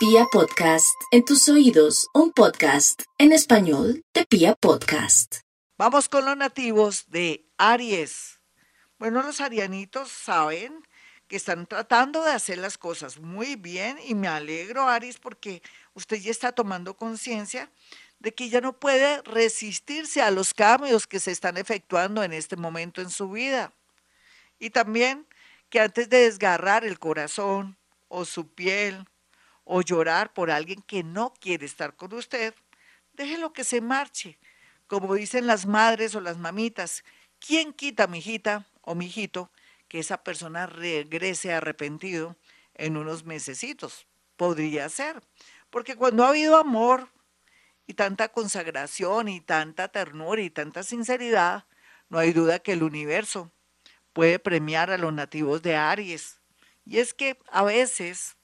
Pia Podcast, en tus oídos, un podcast en español de Pia Podcast. Vamos con los nativos de Aries. Bueno, los arianitos saben que están tratando de hacer las cosas muy bien y me alegro, Aries, porque usted ya está tomando conciencia de que ya no puede resistirse a los cambios que se están efectuando en este momento en su vida. Y también que antes de desgarrar el corazón o su piel o llorar por alguien que no quiere estar con usted, déjelo que se marche. Como dicen las madres o las mamitas, ¿quién quita, mijita o mijito, que esa persona regrese arrepentido en unos mesecitos? Podría ser, porque cuando ha habido amor y tanta consagración y tanta ternura y tanta sinceridad, no hay duda que el universo puede premiar a los nativos de Aries. Y es que a veces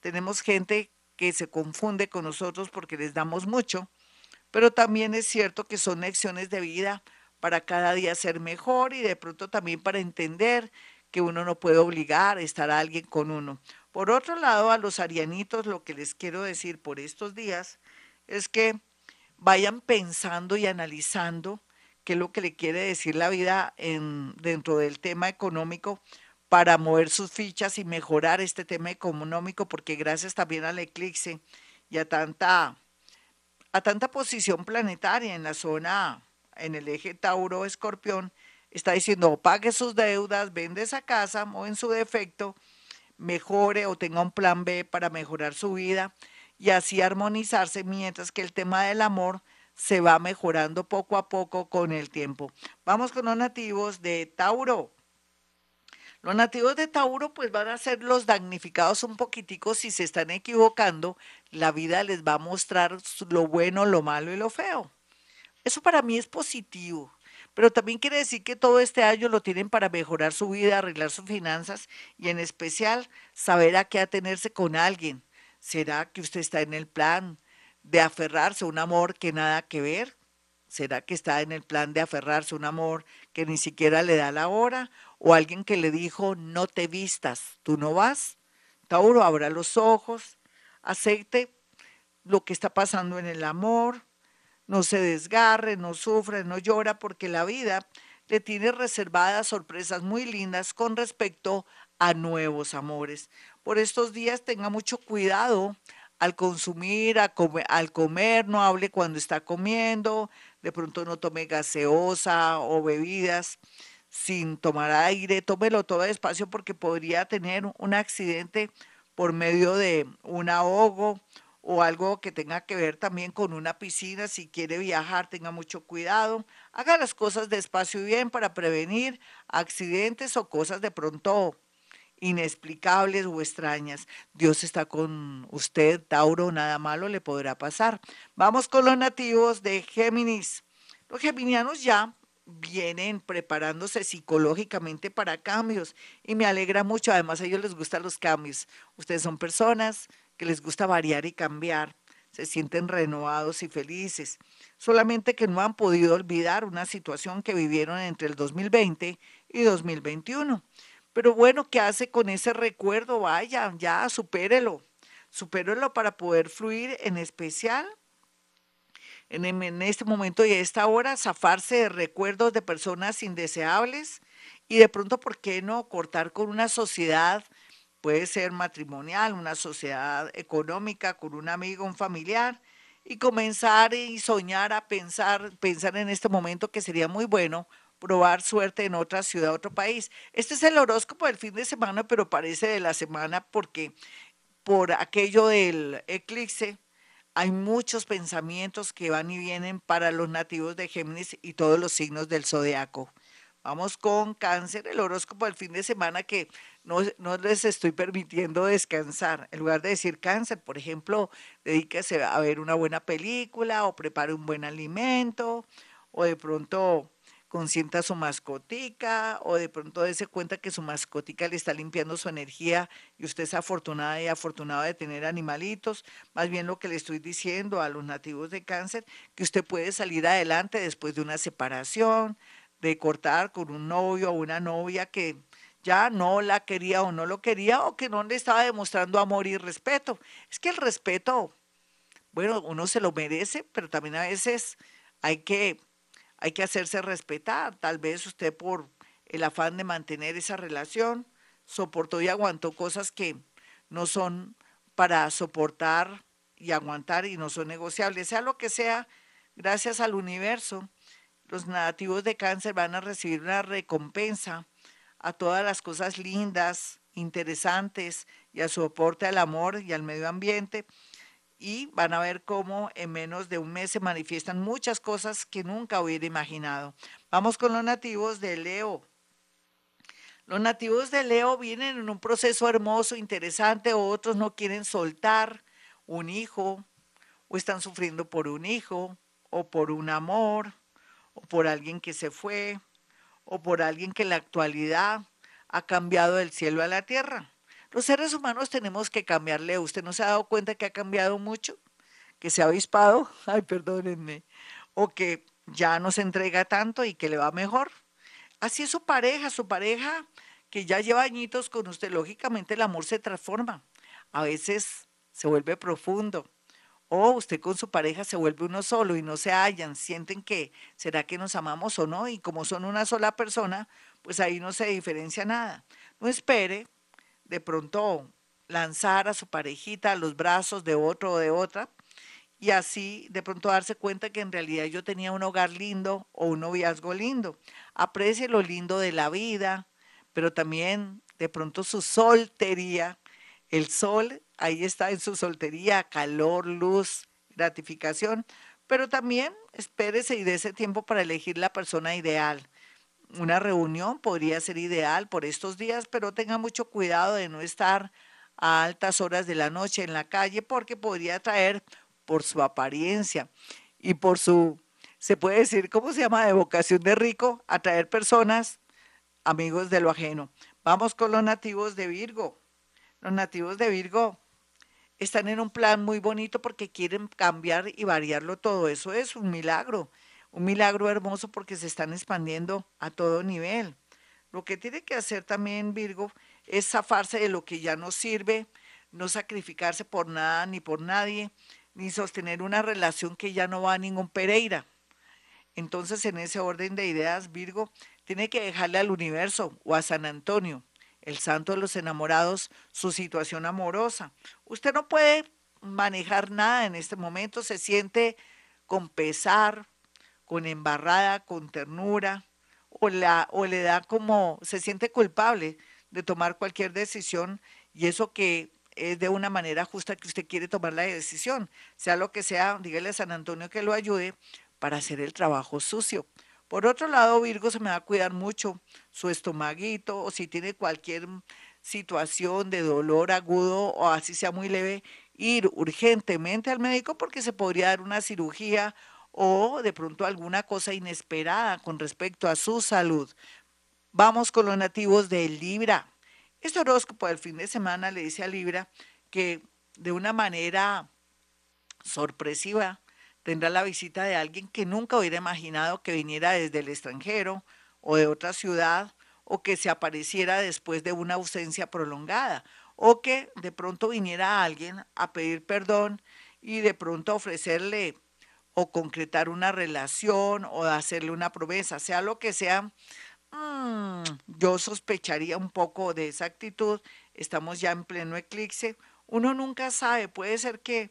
tenemos gente que se confunde con nosotros porque les damos mucho, pero también es cierto que son lecciones de vida para cada día ser mejor y de pronto también para entender que uno no puede obligar a estar a alguien con uno. Por otro lado, a los arianitos lo que les quiero decir por estos días es que vayan pensando y analizando qué es lo que le quiere decir la vida en, dentro del tema económico, para mover sus fichas y mejorar este tema económico, porque gracias también al eclipse y a tanta, a tanta posición planetaria en la zona, en el eje Tauro-Escorpión, está diciendo, pague sus deudas, vende esa casa o en su defecto, mejore o tenga un plan B para mejorar su vida y así armonizarse, mientras que el tema del amor se va mejorando poco a poco con el tiempo. Vamos con los nativos de Tauro. Los nativos de Tauro pues van a ser los damnificados un poquitico si se están equivocando, la vida les va a mostrar lo bueno, lo malo y lo feo. Eso para mí es positivo, pero también quiere decir que todo este año lo tienen para mejorar su vida, arreglar sus finanzas y en especial saber a qué atenerse con alguien. ¿Será que usted está en el plan de aferrarse a un amor que nada que ver? ¿Será que está en el plan de aferrarse a un amor que ni siquiera le da la hora? ¿O alguien que le dijo, no te vistas, tú no vas? Tauro, abra los ojos, acepte lo que está pasando en el amor, no se desgarre, no sufre, no llora, porque la vida le tiene reservadas sorpresas muy lindas con respecto a nuevos amores. Por estos días tenga mucho cuidado al consumir, al comer, no hable cuando está comiendo, de pronto no tome gaseosa o bebidas sin tomar aire, tómelo todo despacio porque podría tener un accidente por medio de un ahogo o algo que tenga que ver también con una piscina. Si quiere viajar, tenga mucho cuidado. Haga las cosas despacio y bien para prevenir accidentes o cosas de pronto inexplicables o extrañas. Dios está con usted, Tauro, nada malo le podrá pasar. Vamos con los nativos de Géminis. Los geminianos ya vienen preparándose psicológicamente para cambios y me alegra mucho, además a ellos les gustan los cambios. Ustedes son personas que les gusta variar y cambiar, se sienten renovados y felices, solamente que no han podido olvidar una situación que vivieron entre el 2020 y 2021. Pero bueno, ¿qué hace con ese recuerdo? Vaya, ya, supérelo. Supérelo para poder fluir, en especial en, este momento y a esta hora, zafarse de recuerdos de personas indeseables y de pronto, ¿por qué no cortar con una sociedad? Puede ser matrimonial, una sociedad económica, con un amigo, un familiar, y comenzar y soñar a pensar, pensar en este momento que sería muy bueno probar suerte en otra ciudad, otro país. Este es el horóscopo del fin de semana, pero parece de la semana porque por aquello del eclipse hay muchos pensamientos que van y vienen para los nativos de Géminis y todos los signos del zodiaco. Vamos con cáncer, el horóscopo del fin de semana que no, no, les estoy permitiendo descansar. En lugar de decir cáncer, por ejemplo, dedíquese a ver una buena película o prepare un buen alimento o de pronto consienta a su mascotica o de pronto dése cuenta que su mascotica le está limpiando su energía y usted es afortunada y afortunado de tener animalitos. Más bien lo que le estoy diciendo a los nativos de cáncer, que usted puede salir adelante después de una separación, de cortar con un novio o una novia que ya no la quería o no lo quería o que no le estaba demostrando amor y respeto. Es que el respeto, bueno, uno se lo merece, pero también a veces hay que, hay que hacerse respetar. Tal vez usted por el afán de mantener esa relación soportó y aguantó cosas que no son para soportar y aguantar y no son negociables. Sea lo que sea, gracias al universo, los nativos de cáncer van a recibir una recompensa a todas las cosas lindas, interesantes y a su aporte al amor y al medio ambiente. Y van a ver cómo en menos de un mes se manifiestan muchas cosas que nunca hubiera imaginado. Vamos con los nativos de Leo. Los nativos de Leo vienen en un proceso hermoso, interesante, otros no quieren soltar un hijo, o están sufriendo por un hijo, o por un amor, o por alguien que se fue, o por alguien que en la actualidad ha cambiado del cielo a la tierra. Los seres humanos tenemos que cambiarle. ¿Usted no se ha dado cuenta que ha cambiado mucho? Que se ha avispado, ay, perdónenme, o que ya no se entrega tanto y que le va mejor. Así es su pareja, su pareja que ya lleva añitos con usted, lógicamente el amor se transforma. A veces se vuelve profundo. O usted con su pareja se vuelve uno solo y no se hallan, sienten que será que nos amamos o no, y como son una sola persona, pues ahí no se diferencia nada. No espere de pronto lanzar a su parejita a los brazos de otro o de otra, y así de pronto darse cuenta que en realidad yo tenía un hogar lindo o un noviazgo lindo. Aprecie lo lindo de la vida, pero también de pronto su soltería. El sol ahí está en su soltería, calor, luz, gratificación, pero también espérese y ese tiempo para elegir la persona ideal. Una reunión podría ser ideal por estos días, pero tenga mucho cuidado de no estar a altas horas de la noche en la calle porque podría traer por su apariencia y por su, se puede decir, ¿cómo se llama? De vocación de rico, atraer personas, amigos de lo ajeno. Vamos con los nativos de Virgo. Los nativos de Virgo están en un plan muy bonito porque quieren cambiar y variarlo todo. Eso es un milagro, un milagro hermoso porque se están expandiendo a todo nivel. Lo que tiene que hacer también Virgo es zafarse de lo que ya no sirve, no sacrificarse por nada ni por nadie, ni sostener una relación que ya no va a ningún Pereira. Entonces, en ese orden de ideas, Virgo tiene que dejarle al universo o a San Antonio, el santo de los enamorados, su situación amorosa. Usted no puede manejar nada en este momento, se siente con pesar, con embarrada, con ternura, o, la, o le da como, se siente culpable de tomar cualquier decisión y eso que es de una manera justa que usted quiere tomar la decisión. Sea lo que sea, dígale a San Antonio que lo ayude para hacer el trabajo sucio. Por otro lado, Virgo se me va a cuidar mucho su estomaguito o si tiene cualquier situación de dolor agudo o así sea muy leve, ir urgentemente al médico porque se podría dar una cirugía o de pronto alguna cosa inesperada con respecto a su salud. Vamos con los nativos de Libra. Este horóscopo del fin de semana le dice a Libra que de una manera sorpresiva tendrá la visita de alguien que nunca hubiera imaginado que viniera desde el extranjero o de otra ciudad o que se apareciera después de una ausencia prolongada o que de pronto viniera alguien a pedir perdón y de pronto ofrecerle concretar una relación o hacerle una promesa, sea lo que sea, Mm, yo sospecharía un poco de esa actitud. Estamos ya en pleno eclipse. Uno nunca sabe, puede ser que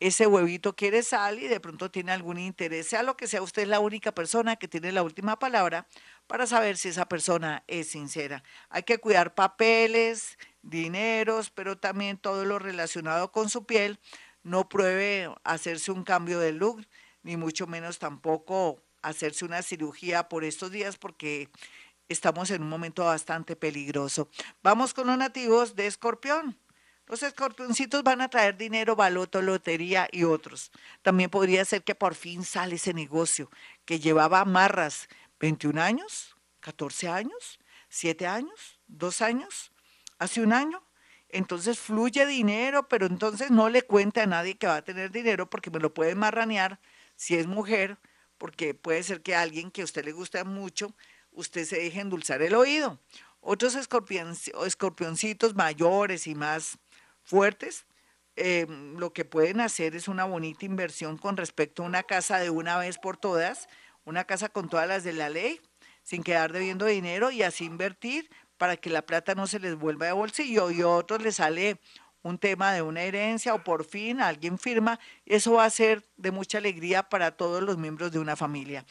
ese huevito quiere sal y de pronto tiene algún interés, sea lo que sea, usted es la única persona que tiene la última palabra para saber si esa persona es sincera. Hay que cuidar papeles, dineros, pero también todo lo relacionado con su piel. No pruebe hacerse un cambio de look, ni mucho menos tampoco hacerse una cirugía por estos días porque estamos en un momento bastante peligroso. Vamos con los nativos de Escorpión. Los escorpioncitos van a traer dinero, baloto, lotería y otros. También podría ser que por fin sale ese negocio que llevaba amarras 21 años, 14 años, 7 años, 2 años, hace un año. Entonces fluye dinero, pero entonces no le cuente a nadie que va a tener dinero porque me lo puede marranear si es mujer porque puede ser que alguien que a usted le guste mucho, usted se deje endulzar el oído. Otros escorpioncitos mayores y más fuertes, em, lo que pueden hacer es una bonita inversión con respecto a una casa de una vez por todas, una casa con todas las de la ley, sin quedar debiendo dinero y así invertir para que la plata no se les vuelva de bolsillo y otros les sale un tema de una herencia o por fin alguien firma, eso va a ser de mucha alegría para todos los miembros de una familia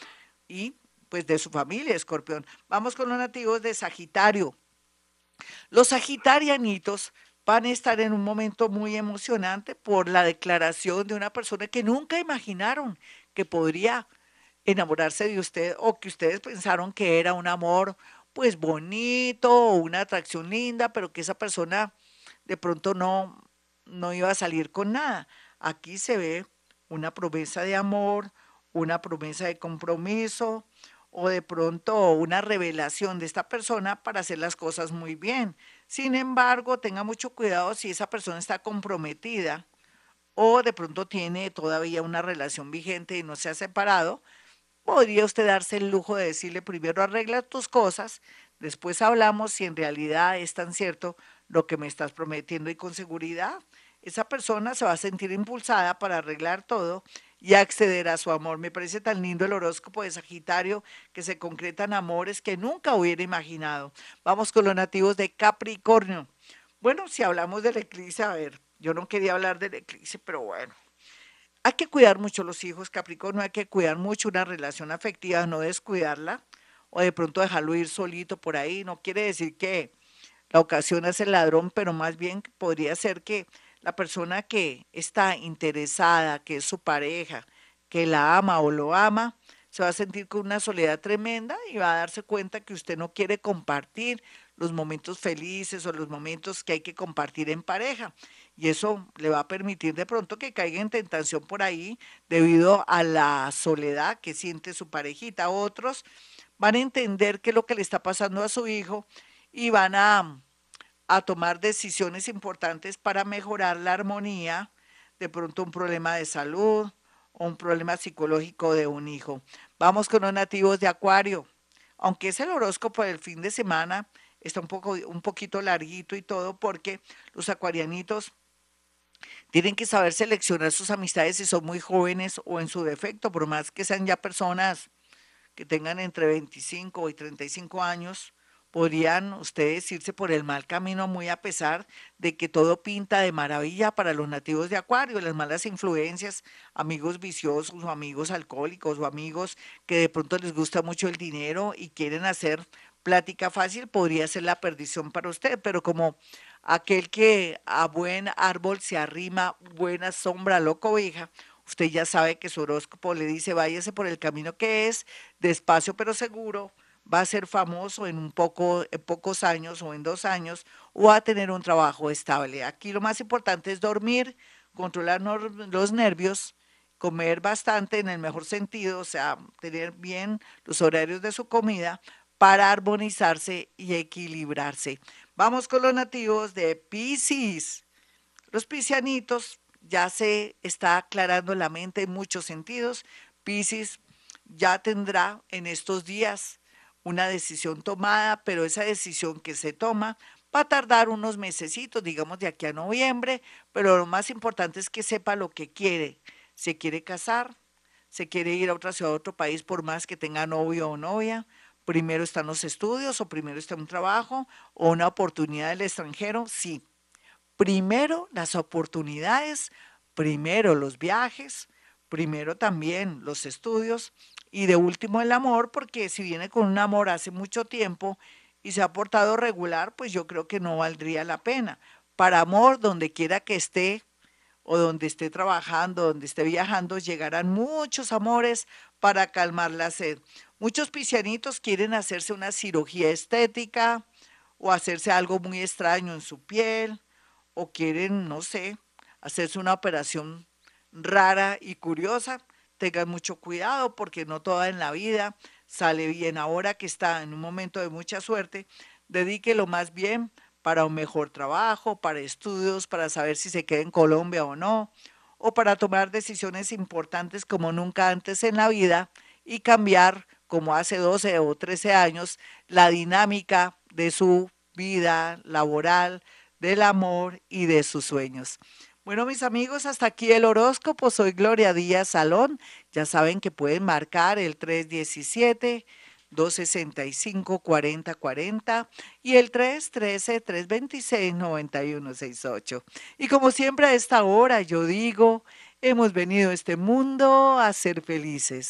y pues de su familia, escorpión. Vamos con los nativos de Sagitario. Los sagitarianitos van a estar en un momento muy emocionante por la declaración de una persona que nunca imaginaron que podría enamorarse de usted o que ustedes pensaron que era un amor pues bonito o una atracción linda, pero que esa persona de pronto no, no iba a salir con nada. Aquí se ve una promesa de amor, una promesa de compromiso o de pronto una revelación de esta persona para hacer las cosas muy bien. Sin embargo, tenga mucho cuidado si esa persona está comprometida o de pronto tiene todavía una relación vigente y no se ha separado, podría usted darse el lujo de decirle primero arregla tus cosas, después hablamos si en realidad es tan cierto lo que me estás prometiendo y con seguridad esa persona se va a sentir impulsada para arreglar todo y acceder a su amor. Me parece tan lindo el horóscopo de Sagitario que se concretan amores que nunca hubiera imaginado. Vamos con los nativos de Capricornio. Bueno, si hablamos del eclipse, a ver, yo no quería hablar del eclipse, pero bueno. Hay que cuidar mucho los hijos, Capricornio, hay que cuidar mucho una relación afectiva, no descuidarla o de pronto dejarlo ir solito por ahí. No quiere decir que la ocasión es el ladrón, pero más bien podría ser que la persona que está interesada, que es su pareja, que la ama o lo ama, se va a sentir con una soledad tremenda y va a darse cuenta que usted no quiere compartir los momentos felices o los momentos que hay que compartir en pareja. Y eso le va a permitir de pronto que caiga en tentación por ahí debido a la soledad que siente su parejita. Otros van a entender qué es lo que le está pasando a su hijo y van a a tomar decisiones importantes para mejorar la armonía, de pronto un problema de salud o un problema psicológico de un hijo. Vamos con los nativos de Acuario. Aunque es el horóscopo del fin de semana, está un, poco, un poquito larguito y todo porque los acuarianitos tienen que saber seleccionar sus amistades si son muy jóvenes o en su defecto, por más que sean ya personas que tengan entre 25 y 35 años, podrían ustedes irse por el mal camino muy a pesar de que todo pinta de maravilla para los nativos de Acuario, las malas influencias, amigos viciosos o amigos alcohólicos o amigos que de pronto les gusta mucho el dinero y quieren hacer plática fácil, podría ser la perdición para usted, pero como aquel que a buen árbol se arrima, buena sombra lo cobija, usted ya sabe que su horóscopo le dice váyase por el camino que es, despacio pero seguro, va a ser famoso en un poco, en pocos años o en dos años, o a tener un trabajo estable. Aquí lo más importante es dormir, controlar los nervios, comer bastante en el mejor sentido, o sea, tener bien los horarios de su comida para armonizarse y equilibrarse. Vamos con los nativos de Pisces. Los piscianitos ya se está aclarando la mente en muchos sentidos. Pisces ya tendrá en estos días una decisión tomada, pero esa decisión que se toma va a tardar unos mesecitos, digamos de aquí a noviembre, pero lo más importante es que sepa lo que quiere. Se quiere casar, se quiere ir a otra ciudad, a otro país, por más que tenga novio o novia. Primero están los estudios o primero está un trabajo o una oportunidad del extranjero. Sí, primero las oportunidades, primero los viajes, primero también los estudios y de último el amor, porque si viene con un amor hace mucho tiempo y se ha portado regular, pues yo creo que no valdría la pena. Para amor, donde quiera que esté o donde esté trabajando, donde esté viajando, llegarán muchos amores para calmar la sed. Muchos piscianitos quieren hacerse una cirugía estética o hacerse algo muy extraño en su piel o quieren, no sé, hacerse una operación rara y curiosa tengan mucho cuidado porque no toda en la vida sale bien. Ahora que está en un momento de mucha suerte, dedíquelo más bien para un mejor trabajo, para estudios, para saber si se queda en Colombia o no, o para tomar decisiones importantes como nunca antes en la vida y cambiar, como hace 12 o 13 años, la dinámica de su vida laboral, del amor y de sus sueños. Bueno, mis amigos, hasta aquí el horóscopo. Soy Gloria Díaz Salón. Ya saben que pueden marcar el 317. 265-4040 y el 313-326-9168. Y como siempre a esta hora yo digo, hemos venido a este mundo a ser felices.